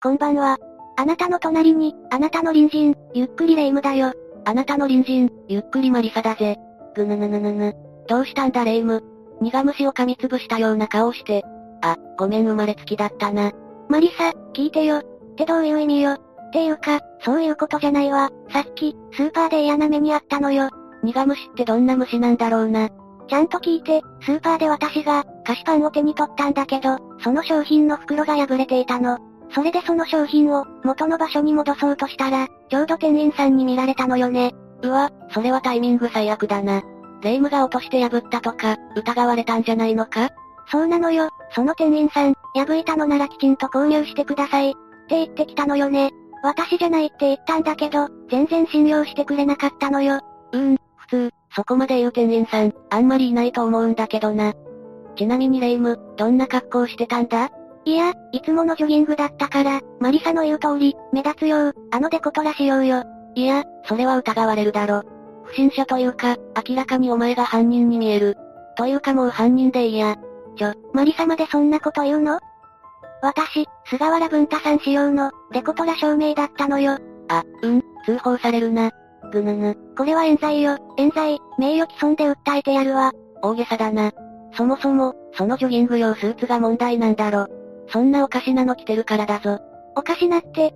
こんばんは。あなたの隣に、あなたの隣人、ゆっくりレ夢ムだよ。あなたの隣人、ゆっくりマリサだぜ。ぐぬぬぬぬぬ。どうしたんだレ夢ム。苦虫を噛みつぶしたような顔をして。あ、ごめん生まれつきだったな。マリサ、聞いてよ。ってどういう意味よ。っていうか、そういうことじゃないわ。さっき、スーパーで嫌な目にあったのよ。苦虫ってどんな虫なんだろうな。ちゃんと聞いて、スーパーで私が、菓子パンを手に取ったんだけど、その商品の袋が破れていたの。それでその商品を、元の場所に戻そうとしたら、ちょうど店員さんに見られたのよね。うわ、それはタイミング最悪だな。レイムが落として破ったとか、疑われたんじゃないのか？そうなのよ、その店員さん、破いたのならきちんと購入してください。って言ってきたのよね。私じゃないって言ったんだけど、全然信用してくれなかったのよ。うーん、普通、そこまで言う店員さん、あんまりいないと思うんだけどな。ちなみにレイム、どんな格好してたんだ？いや、いつものジョギングだったから、マリサの言う通り、目立つよう、あのデコトラしようよ。いや、それは疑われるだろ。不審者というか、明らかにお前が犯人に見える。というかもう犯人でいいや。ちょ、マリサまでそんなこと言うの？私、菅原文太さん仕様の、デコトラ証明だったのよ。あ、うん、通報されるな。ぐぬぬ。これは冤罪よ、冤罪、名誉毀損で訴えてやるわ。大げさだな。そもそも、そのジョギング用スーツが問題なんだろ。そんなおかしなの着てるからだぞ。おかしなって。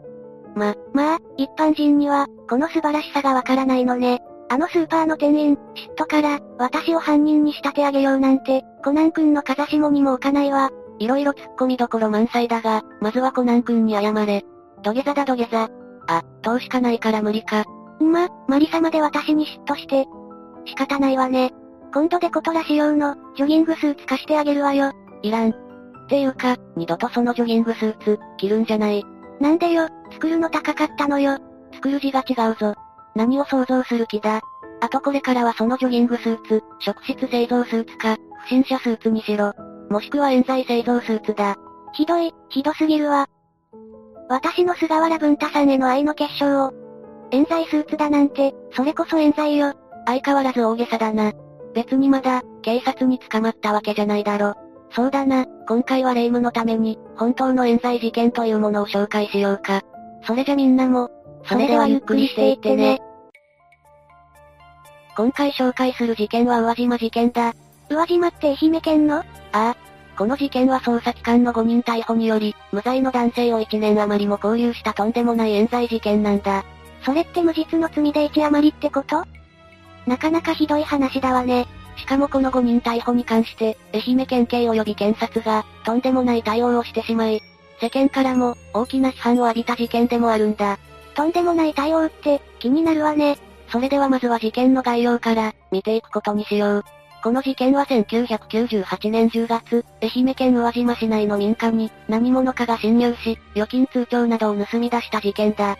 ま、まあ、一般人には、この素晴らしさがわからないのね。あのスーパーの店員、嫉妬から、私を犯人に仕立て上げようなんて、コナン君の風下にも置かないわ。いろいろ突っ込みどころ満載だが、まずはコナン君に謝れ。土下座だ土下座。あ、うしかないから無理か。んま、マリ様で私に嫉妬して。仕方ないわね。今度でコトラ仕様の、ジョギングスーツ貸してあげるわよ。いらん。っていうか、二度とそのジョギングスーツ、着るんじゃない。なんでよ、作るの高かったのよ。作る字が違うぞ。何を想像する気だ。あとこれからはそのジョギングスーツ、職質製造スーツか、不審者スーツにしろ。もしくは冤罪製造スーツだ。ひどい、ひどすぎるわ。私の菅原文太さんへの愛の結晶を。冤罪スーツだなんて、それこそ冤罪よ。相変わらず大げさだな。別にまだ、警察に捕まったわけじゃないだろ。そうだな、今回は霊夢のために、本当の冤罪事件というものを紹介しようか。それじゃみんなも、それではゆっくりしていってね。今回紹介する事件は宇和島事件だ。宇和島って愛媛県の？ああ。この事件は捜査機関の5人逮捕により、無罪の男性を1年余りも拘留したとんでもない冤罪事件なんだ。それって無実の罪で1余りってこと？なかなかひどい話だわね。しかもこの5人逮捕に関して、愛媛県警及び検察が、とんでもない対応をしてしまい、世間からも、大きな批判を浴びた事件でもあるんだ。とんでもない対応って、気になるわね。それではまずは事件の概要から、見ていくことにしよう。この事件は1998年10月、愛媛県宇和島市内の民家に、何者かが侵入し、預金通帳などを盗み出した事件だ。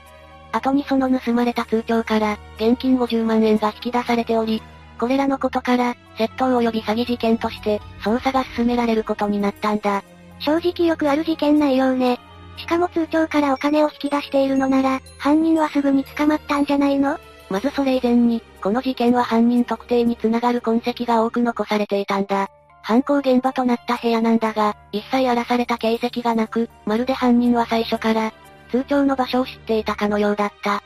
後にその盗まれた通帳から、現金50万円が引き出されており、これらのことから、窃盗及び詐欺事件として、捜査が進められることになったんだ。正直よくある事件内容ね。しかも通帳からお金を引き出しているのなら、犯人はすぐに捕まったんじゃないの？まずそれ以前に、この事件は犯人特定につながる痕跡が多く残されていたんだ。犯行現場となった部屋なんだが、一切荒らされた形跡がなく、まるで犯人は最初から、通帳の場所を知っていたかのようだった。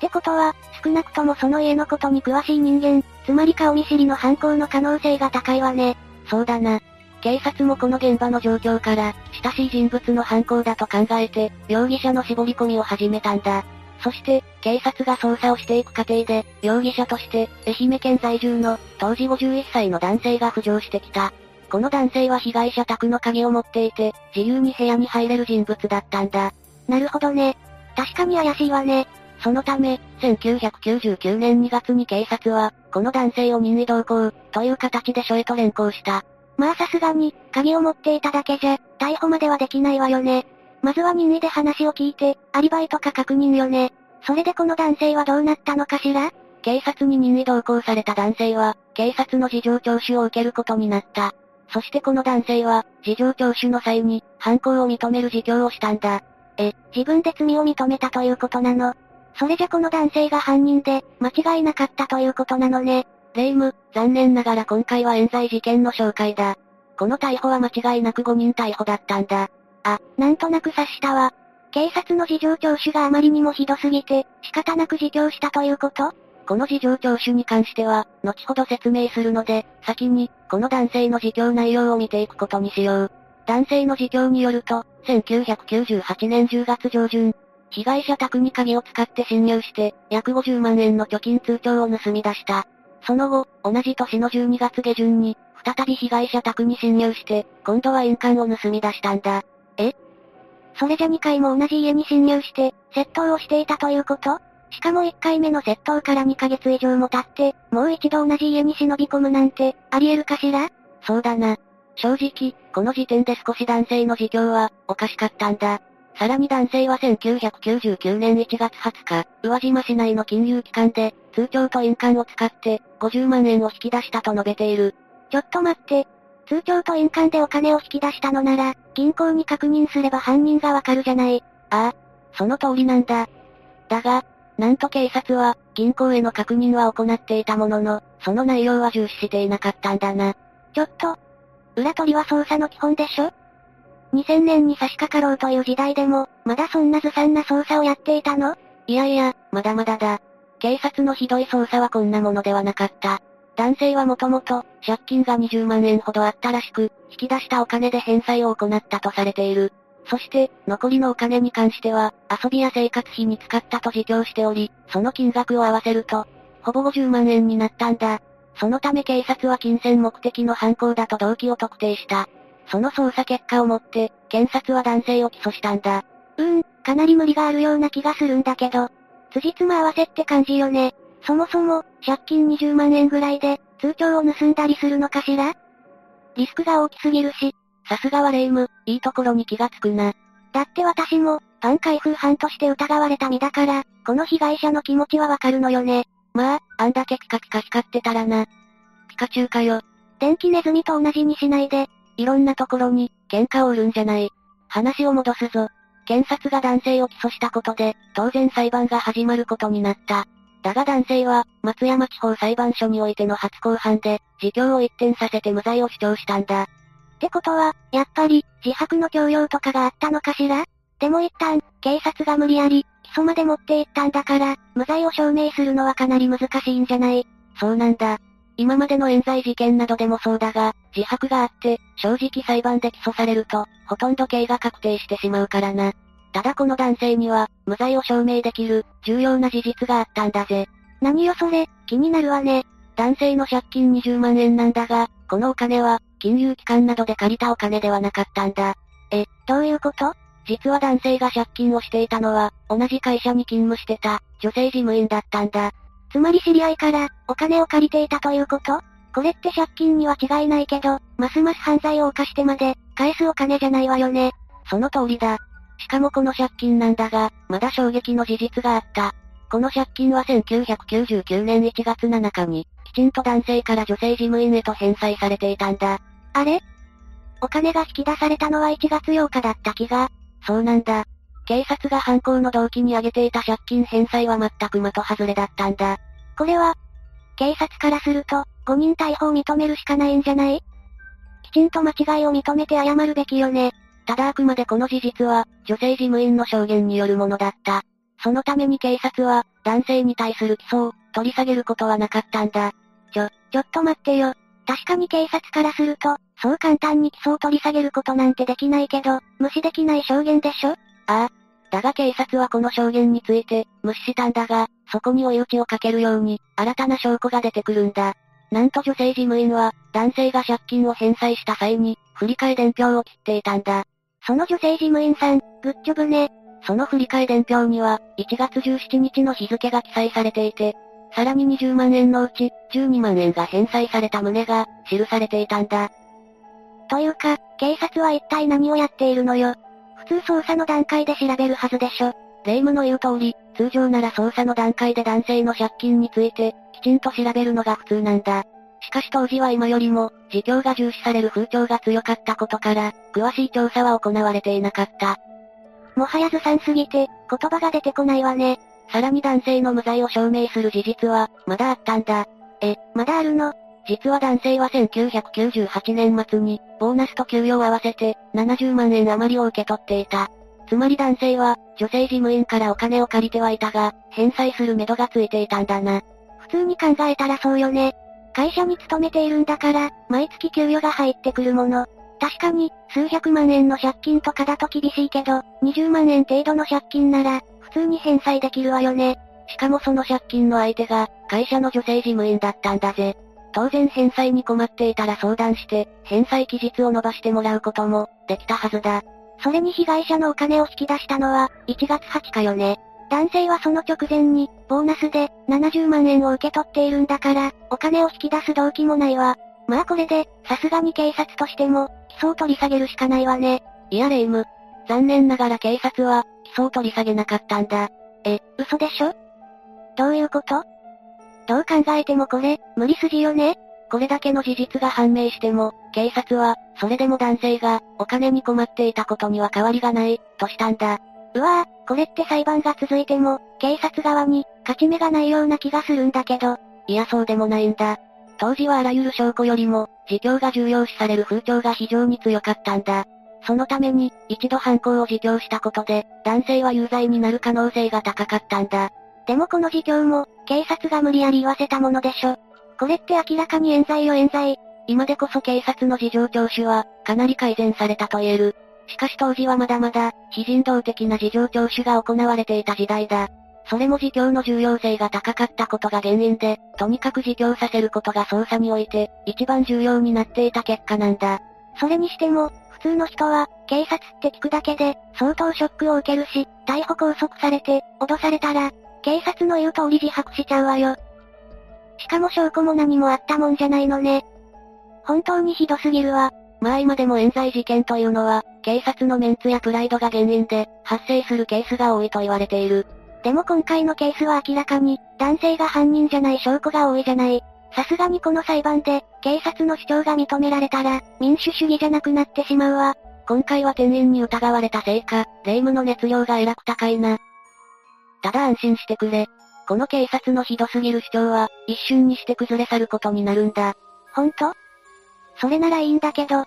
ってことは、少なくともその家のことに詳しい人間、つまり顔見知りの犯行の可能性が高いわね。そうだな。警察もこの現場の状況から、親しい人物の犯行だと考えて、容疑者の絞り込みを始めたんだ。そして、警察が捜査をしていく過程で、容疑者として、愛媛県在住の、当時51歳の男性が浮上してきた。この男性は被害者宅の鍵を持っていて、自由に部屋に入れる人物だったんだ。なるほどね。確かに怪しいわね。そのため、1999年2月に警察は、この男性を任意同行、という形で署へと連行した。まあさすがに、鍵を持っていただけじゃ、逮捕まではできないわよね。まずは任意で話を聞いて、アリバイとか確認よね。それでこの男性はどうなったのかしら？警察に任意同行された男性は、警察の事情聴取を受けることになった。そしてこの男性は、事情聴取の際に、犯行を認める自供をしたんだ。え、自分で罪を認めたということなの？それじゃこの男性が犯人で、間違いなかったということなのね。レイム、残念ながら今回は冤罪事件の紹介だ。この逮捕は間違いなく5人逮捕だったんだ。あ、なんとなく察したわ。警察の事情聴取があまりにもひどすぎて、仕方なく自供したということ？この事情聴取に関しては、後ほど説明するので、先に、この男性の自供内容を見ていくことにしよう。男性の自供によると、1998年10月上旬、被害者宅に鍵を使って侵入して、約50万円の貯金通帳を盗み出した。その後、同じ年の12月下旬に、再び被害者宅に侵入して、今度は印鑑を盗み出したんだ。え？それじゃ2回も同じ家に侵入して、窃盗をしていたということ？しかも1回目の窃盗から2ヶ月以上も経って、もう一度同じ家に忍び込むなんて、あり得るかしら？そうだな。正直、この時点で少し男性の自供は、おかしかったんだ。さらに男性は1999年1月20日、宇和島市内の金融機関で、通帳と印鑑を使って、50万円を引き出したと述べている。ちょっと待って。通帳と印鑑でお金を引き出したのなら、銀行に確認すれば犯人がわかるじゃない。ああ、その通りなんだ。だが、なんと警察は、銀行への確認は行っていたものの、その内容は重視していなかったんだな。ちょっと、裏取りは捜査の基本でしょ ?2000 年に差し掛かろうという時代でも、まだそんなずさんな捜査をやっていたの？いやいや、まだまだだ。警察のひどい捜査はこんなものではなかった。男性はもともと、借金が20万円ほどあったらしく、引き出したお金で返済を行ったとされている。そして、残りのお金に関しては、遊びや生活費に使ったと自供しており、その金額を合わせると、ほぼ50万円になったんだ。そのため警察は金銭目的の犯行だと動機を特定した。その捜査結果をもって、検察は男性を起訴したんだ。うーん、かなり無理があるような気がするんだけど。辻褄合わせって感じよね。そもそも、借金20万円ぐらいで、通帳を盗んだりするのかしら？リスクが大きすぎるし、さすがはレイム、いいところに気がつくな。だって私も、パン開封犯として疑われた身だから、この被害者の気持ちはわかるのよね。まあ、あんだけピカピカ光ってたらな。ピカチュウかよ。電気ネズミと同じにしないで。いろんなところに、喧嘩を売るんじゃない。話を戻すぞ。検察が男性を起訴したことで、当然裁判が始まることになった。だが男性は、松山地方裁判所においての初公判で、自供を一転させて無罪を主張したんだ。ってことは、やっぱり、自白の強要とかがあったのかしら？でも一旦、警察が無理やり、起訴まで持っていったんだから、無罪を証明するのはかなり難しいんじゃない？そうなんだ。今までの冤罪事件などでもそうだが、自白があって、正直裁判で起訴されると、ほとんど刑が確定してしまうからな。ただこの男性には、無罪を証明できる、重要な事実があったんだぜ。何よそれ、気になるわね。男性の借金20万円なんだが、このお金は、金融機関などで借りたお金ではなかったんだ。え、どういうこと？実は男性が借金をしていたのは、同じ会社に勤務してた、女性事務員だったんだ。つまり知り合いから、お金を借りていたということ？これって借金には違いないけど、ますます犯罪を犯してまで、返すお金じゃないわよね。その通りだ。しかもこの借金なんだが、まだ衝撃の事実があった。この借金は1999年1月7日に、きちんと男性から女性事務員へと返済されていたんだ。あれ？お金が引き出されたのは1月8日だった気が。そうなんだ。警察が犯行の動機に挙げていた借金返済は全く的外れだったんだ。これは、警察からすると、誤認逮捕を認めるしかないんじゃない？きちんと間違いを認めて謝るべきよね。ただあくまでこの事実は、女性事務員の証言によるものだった。そのために警察は、男性に対する起訴を、取り下げることはなかったんだ。ちょ、ちょっと待ってよ。確かに警察からすると、そう簡単に起訴を取り下げることなんてできないけど、無視できない証言でしょ？ああ。だが警察はこの証言について、無視したんだが、そこに追い打ちをかけるように、新たな証拠が出てくるんだ。なんと女性事務員は、男性が借金を返済した際に、振替え伝票を切っていたんだ。その女性事務員さん、グッジョブね。その振替え伝票には、1月17日の日付が記載されていて、さらに20万円のうち、12万円が返済された旨が、記されていたんだ。というか、警察は一体何をやっているのよ。普通捜査の段階で調べるはずでしょ。霊夢の言う通り、通常なら捜査の段階で男性の借金について、きちんと調べるのが普通なんだ。しかし当時は今よりも、自供が重視される風潮が強かったことから、詳しい調査は行われていなかった。もはやずさんすぎて、言葉が出てこないわね。さらに男性の無罪を証明する事実は、まだあったんだ。え、まだあるの？実は男性は1998年末に、ボーナスと給与を合わせて、70万円余りを受け取っていた。つまり男性は、女性事務員からお金を借りてはいたが、返済する目処がついていたんだな。普通に考えたらそうよね。会社に勤めているんだから、毎月給与が入ってくるもの。確かに、数百万円の借金とかだと厳しいけど、20万円程度の借金なら、普通に返済できるわよね。しかもその借金の相手が、会社の女性事務員だったんだぜ。当然返済に困っていたら相談して、返済期日を伸ばしてもらうことも、できたはずだ。それに被害者のお金を引き出したのは、1月8日よね。男性はその直前に、ボーナスで、70万円を受け取っているんだから、お金を引き出す動機もないわ。まあこれで、さすがに警察としても、起訴を取り下げるしかないわね。いやレイム。残念ながら警察は、起訴を取り下げなかったんだ。え、嘘でしょ？どういうこと？どう考えてもこれ、無理筋よねこれだけの事実が判明しても、警察は、それでも男性が、お金に困っていたことには変わりがない、としたんだ。うわぁ、これって裁判が続いても、警察側に、勝ち目がないような気がするんだけど。いやそうでもないんだ。当時はあらゆる証拠よりも、自供が重要視される風潮が非常に強かったんだ。そのために、一度犯行を自供したことで、男性は有罪になる可能性が高かったんだ。でもこの自供も、警察が無理やり言わせたものでしょ。これって明らかに冤罪よ冤罪。今でこそ警察の事情聴取は、かなり改善されたと言える。しかし当時はまだまだ、非人道的な事情聴取が行われていた時代だ。それも自供の重要性が高かったことが原因で、とにかく自供させることが捜査において、一番重要になっていた結果なんだ。それにしても、普通の人は、警察って聞くだけで、相当ショックを受けるし、逮捕拘束されて、脅されたら、警察の言う通り自白しちゃうわよ。しかも証拠も何もあったもんじゃないのね。本当にひどすぎるわ。まあ今でも冤罪事件というのは、警察のメンツやプライドが原因で、発生するケースが多いと言われている。でも今回のケースは明らかに、男性が犯人じゃない証拠が多いじゃない。さすがにこの裁判で、警察の主張が認められたら、民主主義じゃなくなってしまうわ。今回は店員に疑われたせいか、霊夢の熱量がえらく高いな。ただ安心してくれ。この警察のひどすぎる主張は、一瞬にして崩れ去ることになるんだ。ほんとそれならいいんだけど。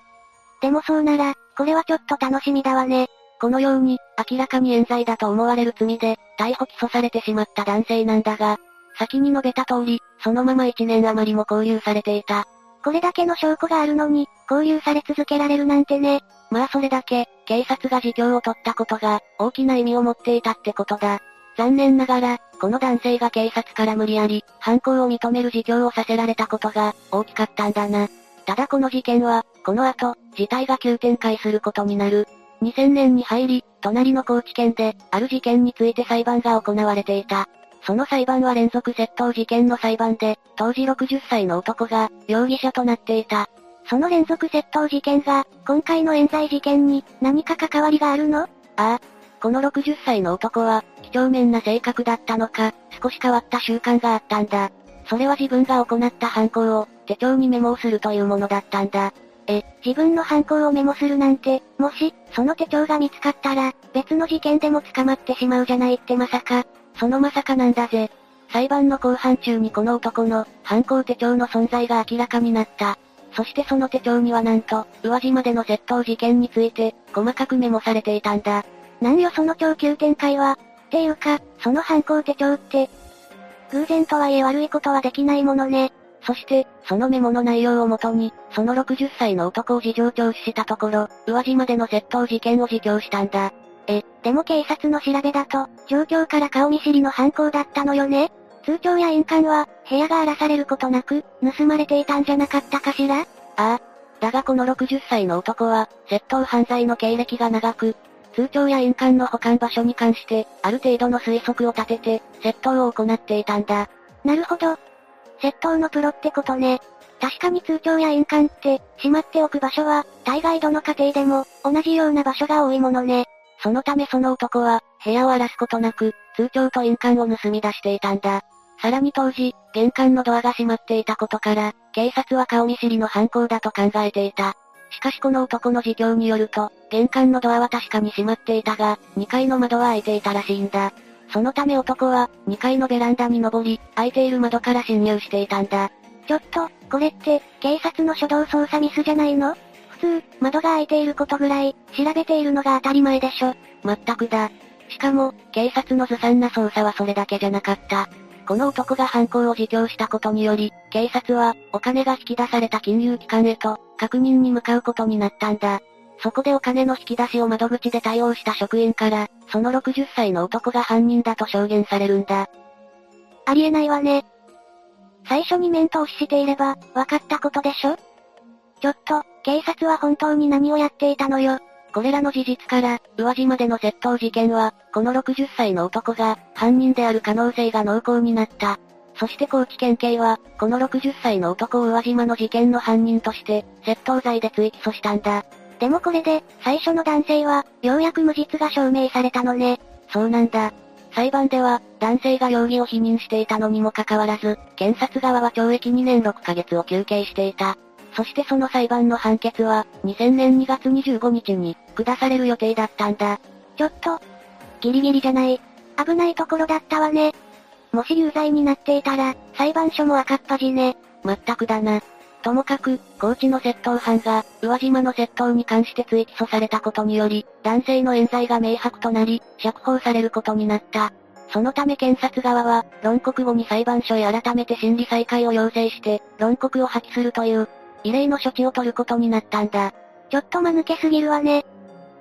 でもそうなら、これはちょっと楽しみだわね。このように、明らかに冤罪だと思われる罪で、逮捕起訴されてしまった男性なんだが、先に述べた通り、そのまま1年余りも拘留されていた。これだけの証拠があるのに、拘留され続けられるなんてね。まあそれだけ、警察が自供を取ったことが、大きな意味を持っていたってことだ。残念ながら、この男性が警察から無理やり、犯行を認める自供をさせられたことが、大きかったんだな。ただこの事件は、この後、事態が急展開することになる。2000年に入り、隣の高知県で、ある事件について裁判が行われていた。その裁判は連続窃盗事件の裁判で、当時60歳の男が、容疑者となっていた。その連続窃盗事件が、今回の冤罪事件に、何か関わりがあるの？ああ。この60歳の男は、几帳面な性格だったのか、少し変わった習慣があったんだ。それは自分が行った犯行を、手帳にメモをするというものだったんだ。え、自分の犯行をメモするなんて、もし、その手帳が見つかったら、別の事件でも捕まってしまうじゃないってまさか。そのまさかなんだぜ。裁判の後半中にこの男の、犯行手帳の存在が明らかになった。そしてその手帳にはなんと、宇和島での窃盗事件について、細かくメモされていたんだ。なんよその超急展開は。っていうか、その犯行手帳って、偶然とはいえ悪いことはできないものね。そして、そのメモの内容をもとに、その60歳の男を事情聴取したところ、宇和島での窃盗事件を自供したんだ。え、でも警察の調べだと、状況から顔見知りの犯行だったのよね通帳や印鑑は、部屋が荒らされることなく、盗まれていたんじゃなかったかしら？ああ。だがこの60歳の男は、窃盗犯罪の経歴が長く、通帳や印鑑の保管場所に関して、ある程度の推測を立てて、窃盗を行っていたんだ。なるほど。窃盗のプロってことね。確かに通帳や印鑑って、しまっておく場所は、大概どの家庭でも、同じような場所が多いものね。そのためその男は、部屋を荒らすことなく、通帳と印鑑を盗み出していたんだ。さらに当時、玄関のドアが閉まっていたことから、警察は顔見知りの犯行だと考えていた。しかしこの男の自供によると、玄関のドアは確かに閉まっていたが、2階の窓は開いていたらしいんだ。そのため男は、2階のベランダに登り、開いている窓から侵入していたんだ。ちょっと、これって、警察の初動捜査ミスじゃないの？普通、窓が開いていることぐらい、調べているのが当たり前でしょ。まったくだ。しかも、警察のずさんな捜査はそれだけじゃなかった。この男が犯行を自供したことにより、警察は、お金が引き出された金融機関へと、確認に向かうことになったんだ。そこでお金の引き出しを窓口で対応した職員から、その60歳の男が犯人だと証言されるんだ。ありえないわね。最初に面通ししていれば、分かったことでしょ？ちょっと、警察は本当に何をやっていたのよ？これらの事実から、宇和島での窃盗事件は、この60歳の男が、犯人である可能性が濃厚になった。そして高知県警は、この60歳の男を宇和島の事件の犯人として、窃盗罪で追起訴したんだ。でもこれで、最初の男性は、ようやく無実が証明されたのね。そうなんだ。裁判では、男性が容疑を否認していたのにもかかわらず、検察側は懲役2年6ヶ月を求刑していた。そしてその裁判の判決は、2000年2月25日に、下される予定だったんだ。ちょっと、ギリギリじゃない。危ないところだったわね。もし有罪になっていたら、裁判所も赤っ端ね。まったくだな。ともかく、高知の窃盗犯が、宇和島の窃盗に関して追起訴されたことにより、男性の冤罪が明白となり、釈放されることになった。そのため検察側は、論告後に裁判所へ改めて審理再開を要請して、論告を破棄するという、異例の処置を取ることになったんだ。ちょっと間抜けすぎるわね。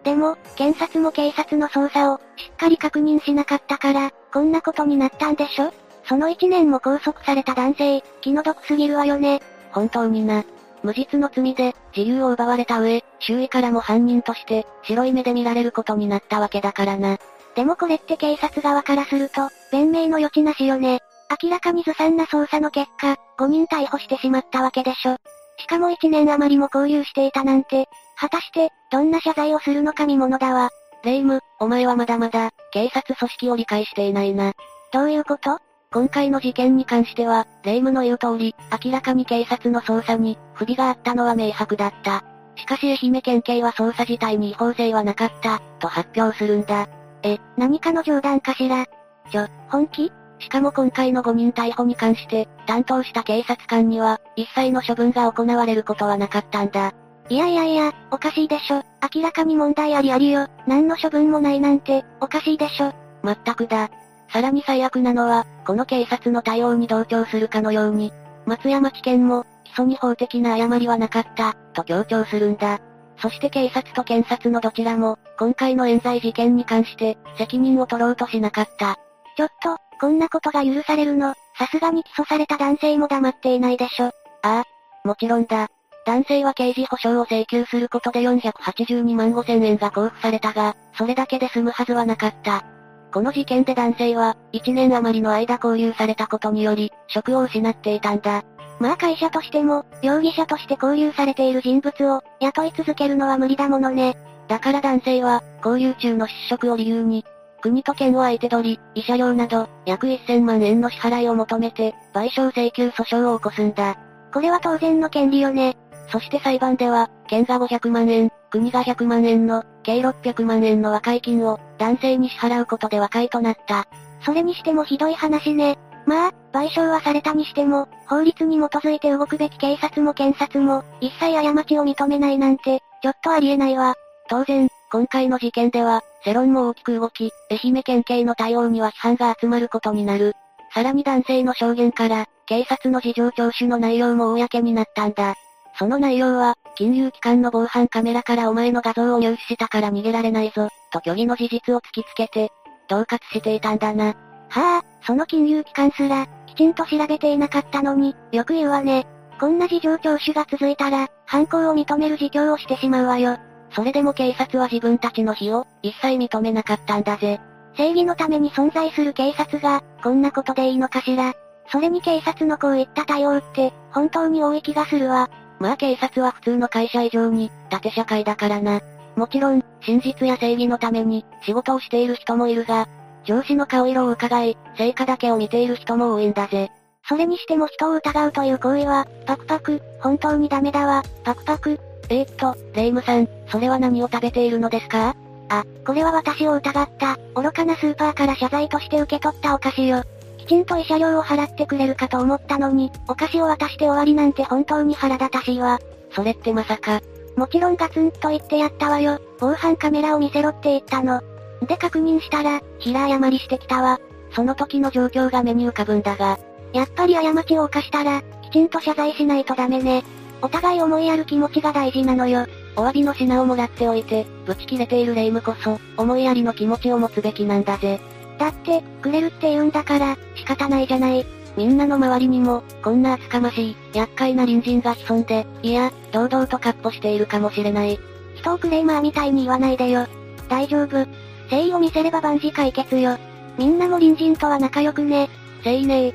でも、検察も警察の捜査を、しっかり確認しなかったから、こんなことになったんでしょ？その一年も拘束された男性、気の毒すぎるわよね。本当にな。無実の罪で、自由を奪われた上、周囲からも犯人として、白い目で見られることになったわけだからな。でもこれって警察側からすると、弁明の余地なしよね。明らかにずさんな捜査の結果、5人逮捕してしまったわけでしょ。しかも1年余りも交流していたなんて、果たして、どんな謝罪をするのか見物だわ。レイム、お前はまだまだ、警察組織を理解していないな。どういうこと？今回の事件に関しては、レイムの言う通り、明らかに警察の捜査に、不備があったのは明白だった。しかし愛媛県警は捜査自体に違法性はなかった、と発表するんだ。え、何かの冗談かしら？ちょ、本気？しかも今回の5人逮捕に関して、担当した警察官には、一切の処分が行われることはなかったんだ。いやいやいや、おかしいでしょ。明らかに問題ありありよ。何の処分もないなんて、おかしいでしょ。まったくだ。さらに最悪なのは、この警察の対応に同調するかのように、松山地検も、基礎に法的な誤りはなかった、と強調するんだ。そして警察と検察のどちらも、今回の冤罪事件に関して、責任を取ろうとしなかった。ちょっと、こんなことが許されるの、さすがに起訴された男性も黙っていないでしょ。ああ、もちろんだ。男性は刑事保障を請求することで482万5千円が交付されたが、それだけで済むはずはなかった。この事件で男性は、1年余りの間交留されたことにより、職を失っていたんだ。まあ会社としても、容疑者として交留されている人物を、雇い続けるのは無理だものね。だから男性は、交留中の失職を理由に、国と県を相手取り、慰謝料など、約1000万円の支払いを求めて、賠償請求訴訟を起こすんだ。これは当然の権利よね。そして裁判では、県が500万円、国が100万円の、計600万円の和解金を、男性に支払うことで和解となった。それにしてもひどい話ね。まあ、賠償はされたにしても、法律に基づいて動くべき警察も検察も、一切過ちを認めないなんて、ちょっとありえないわ。当然、今回の事件では、世論も大きく動き、愛媛県警の対応には批判が集まることになる。さらに男性の証言から、警察の事情聴取の内容も公になったんだ。その内容は、金融機関の防犯カメラからお前の画像を入手したから逃げられないぞ、と虚偽の事実を突きつけて、恫喝していたんだな。はあ、その金融機関すら、きちんと調べていなかったのに、よく言うわね。こんな事情聴取が続いたら、犯行を認める自供をしてしまうわよ。それでも警察は自分たちの非を、一切認めなかったんだぜ。正義のために存在する警察が、こんなことでいいのかしら。それに警察のこういった対応って、本当に多い気がするわ。まあ警察は普通の会社以上に、縦社会だからな。もちろん、真実や正義のために、仕事をしている人もいるが、上司の顔色を伺い、成果だけを見ている人も多いんだぜ。それにしても人を疑うという行為は、パクパク、本当にダメだわ、パクパク。えー、っと、レイムさん、それは何を食べているのですか？あ、これは私を疑った、愚かなスーパーから謝罪として受け取ったお菓子よ。きちんと慰謝料を払ってくれるかと思ったのに、お菓子を渡して終わりなんて本当に腹立たしいわ。それってまさか。もちろんガツンと言ってやったわよ。防犯カメラを見せろって言ったの。で確認したら、平謝りしてきたわ。その時の状況が目に浮かぶんだが、やっぱり過ちを犯したら、きちんと謝罪しないとダメね。お互い思いやる気持ちが大事なのよ。お詫びの品をもらっておいて、ブチ切れている霊夢こそ、思いやりの気持ちを持つべきなんだぜ。だって、くれるって言うんだから、仕方ないじゃない。みんなの周りにも、こんな厚かましい、厄介な隣人が潜んで、いや、堂々と闊歩しているかもしれない。人をクレーマーみたいに言わないでよ。大丈夫。誠意を見せれば万事解決よ。みんなも隣人とは仲良くね。誠意ねえ。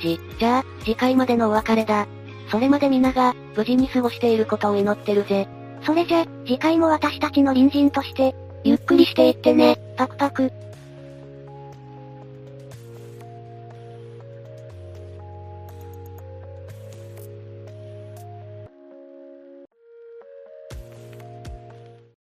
じ、じゃあ、次回までのお別れだ。それまで皆が、無事に過ごしていることを祈ってるぜ。それじゃ、次回も私たちの隣人として、ゆっくりしていってね、パクパク。